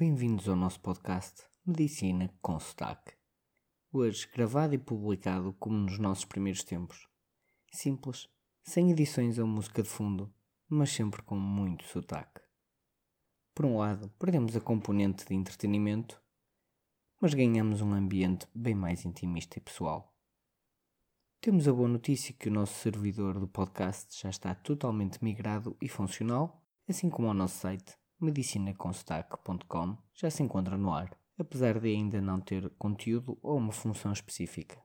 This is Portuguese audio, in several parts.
Bem-vindos ao nosso podcast Medicina com Sotaque. Hoje gravado e publicado como nos nossos primeiros tempos. Simples, sem edições ou música de fundo, mas sempre com muito sotaque. Por um lado, perdemos a componente de entretenimento, mas ganhamos um ambiente bem mais intimista e pessoal. Temos a boa notícia que o nosso servidor do podcast já está totalmente migrado e funcional, assim como o nosso site medicinaconstac.com já se encontra no ar, apesar de ainda não ter conteúdo ou uma função específica.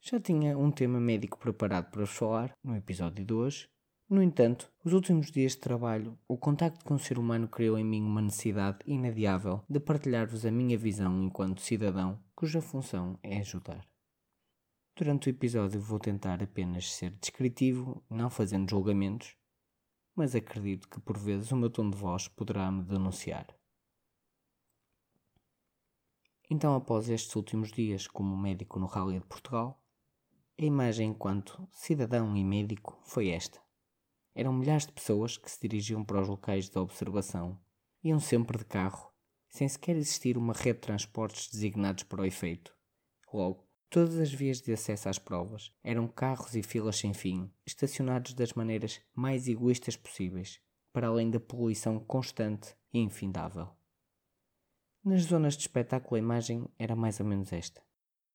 Já tinha um tema médico preparado para falar no episódio de hoje. No entanto, os últimos dias de trabalho, o contacto com o ser humano criou em mim uma necessidade inadiável de partilhar-vos a minha visão enquanto cidadão cuja função é ajudar. Durante o episódio vou tentar apenas ser descritivo, não fazendo julgamentos, mas acredito que por vezes o meu tom de voz poderá me denunciar. Então, após estes últimos dias como médico no Rally de Portugal, a imagem enquanto cidadão e médico foi esta. Eram milhares de pessoas que se dirigiam para os locais de observação, iam sempre de carro, sem sequer existir uma rede de transportes designados para o efeito. Logo, Todas as vias de acesso às provas eram carros e filas sem fim, estacionados das maneiras mais egoístas possíveis, para além da poluição constante e infindável. Nas zonas de espetáculo a imagem era mais ou menos esta.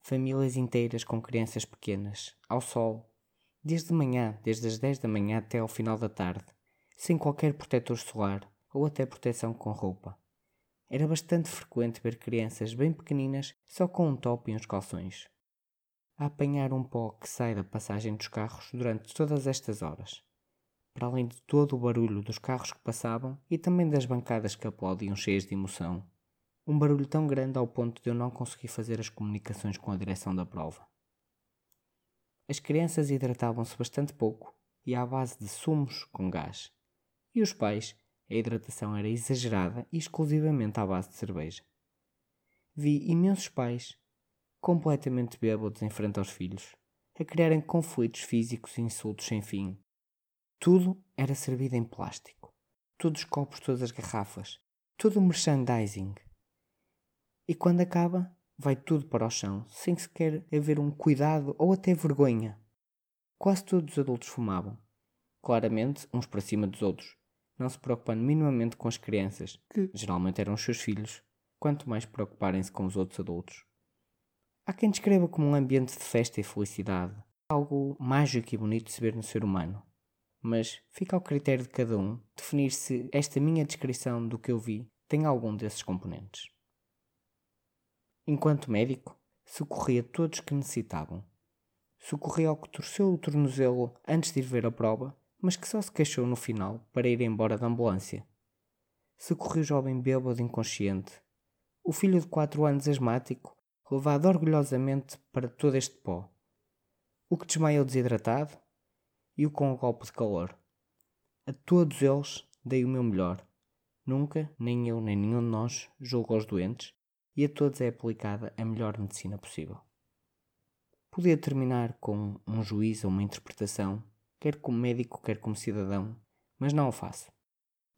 Famílias inteiras com crianças pequenas, ao sol, desde manhã, desde as 10 da manhã até ao final da tarde, sem qualquer protetor solar ou até proteção com roupa. Era bastante frequente ver crianças bem pequeninas só com um top e uns calções a apanhar um pó que sai da passagem dos carros durante todas estas horas, para além de todo o barulho dos carros que passavam e também das bancadas que aplaudiam cheias de emoção. Um barulho tão grande ao ponto de eu não conseguir fazer as comunicações com a direção da prova. As crianças hidratavam-se bastante pouco e à base de sumos com gás. E os pais, a hidratação era exagerada e exclusivamente à base de cerveja. Vi imensos pais completamente bêbados em frente aos filhos, a criarem conflitos físicos e insultos sem fim. Tudo era servido em plástico. Todos os copos, todas as garrafas, todo o merchandising. E quando acaba, vai tudo para o chão, sem sequer haver um cuidado ou até vergonha. Quase todos os adultos fumavam. Claramente, uns para cima dos outros, não se preocupando minimamente com as crianças, que geralmente eram os seus filhos, quanto mais preocuparem-se com os outros adultos. Há quem descreva como um ambiente de festa e felicidade, algo mágico e bonito de se ver no ser humano. Mas fica ao critério de cada um definir se esta minha descrição do que eu vi tem algum desses componentes. Enquanto médico, socorria todos que necessitavam. Socorria ao que torceu o tornozelo antes de ir ver a prova, mas que só se queixou no final para ir embora da ambulância. Socorri o jovem bêbado inconsciente, o filho de quatro anos asmático levado orgulhosamente para todo este pó. O que desmaiou desidratado e o com o golpe de calor. A todos eles dei o meu melhor. Nunca, nem eu nem nenhum de nós, julgo aos doentes e a todos é aplicada a melhor medicina possível. Podia terminar com um juízo ou uma interpretação, quer como médico, quer como cidadão, mas não o faço.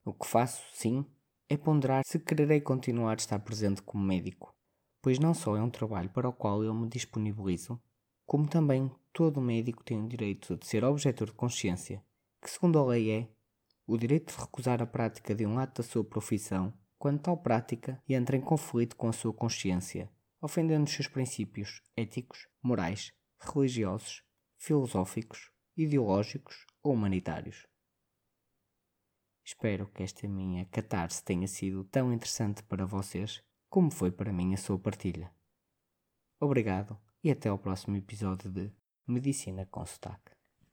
O que faço, sim, é ponderar se quererei continuar a estar presente como médico pois não só é um trabalho para o qual eu me disponibilizo, como também todo médico tem o direito de ser objetor de consciência, que segundo a lei é o direito de recusar a prática de um ato da sua profissão quando tal prática entra em conflito com a sua consciência, ofendendo os seus princípios éticos, morais, religiosos, filosóficos, ideológicos ou humanitários. Espero que esta minha catarse tenha sido tão interessante para vocês como foi para mim a sua partilha. Obrigado e até ao próximo episódio de Medicina com Sotaque.